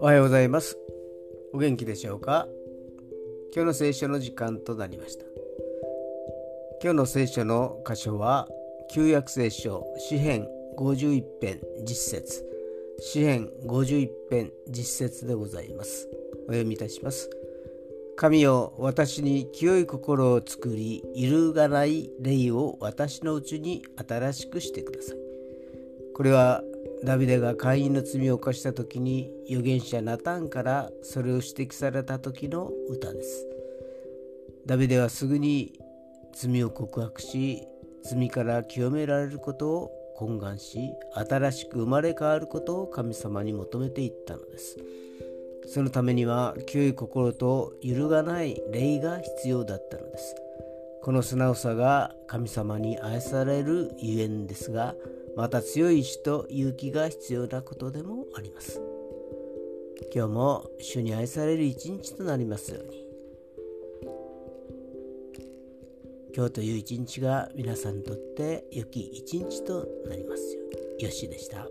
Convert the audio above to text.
おはようございます。お元気でしょうか？今日の聖書の時間となりました。今日の聖書の箇所は旧約聖書詩編51編実節。詩編51編実節でございます。お読みいたします。神よ私に清い心を作り揺るがない霊を私のうちに新しくしてください。これはダビデが会員の罪を犯した時に預言者ナタンからそれを指摘された時の歌です。ダビデはすぐに罪を告白し罪から清められることを懇願し新しく生まれ変わることを神様に求めていったのです。そのためには清い心と揺るがない霊が必要だったのです。この素直さが神様に愛されるゆえんですがまた強い意志と勇気が必要なことでもあります。今日も主に愛される一日となりますように。今日という一日が皆さんにとって良き一日となりますように。よしでした。